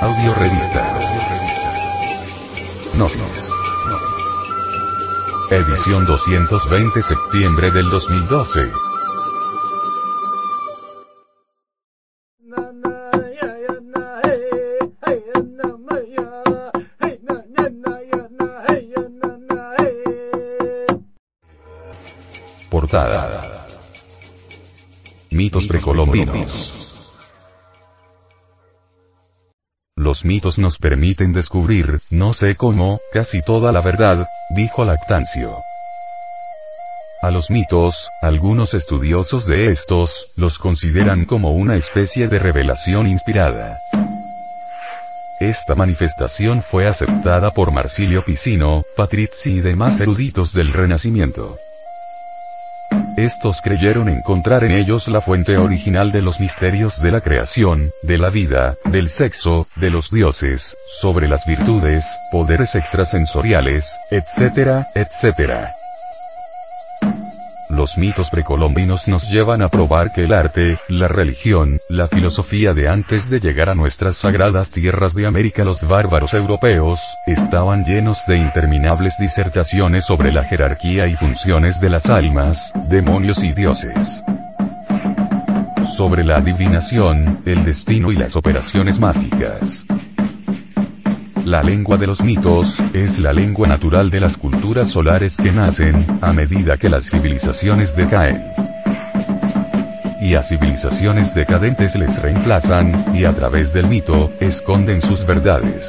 Audio Revista. Gnosis. Edición 220 septiembre del 2012. Portada. Mitos precolombinos. Los mitos nos permiten descubrir, no sé cómo, casi toda la verdad, dijo Lactancio. A los mitos, algunos estudiosos de estos, los consideran como una especie de revelación inspirada. Esta manifestación fue aceptada por Marsilio Picino, Patrizzi y demás eruditos del Renacimiento. Estos creyeron encontrar en ellos la fuente original de los misterios de la creación, de la vida, del sexo, de los dioses, sobre las virtudes, poderes extrasensoriales, etc., etc. Los mitos precolombinos nos llevan a probar que el arte, la religión, la filosofía de antes de llegar a nuestras sagradas tierras de América los bárbaros europeos, estaban llenos de interminables disertaciones sobre la jerarquía y funciones de las almas, demonios y dioses sobre la adivinación, el destino y las operaciones mágicas. La lengua de los mitos, es la lengua natural de las culturas solares que nacen, a medida que las civilizaciones decaen. Y a civilizaciones decadentes les reemplazan, y a través del mito, esconden sus verdades.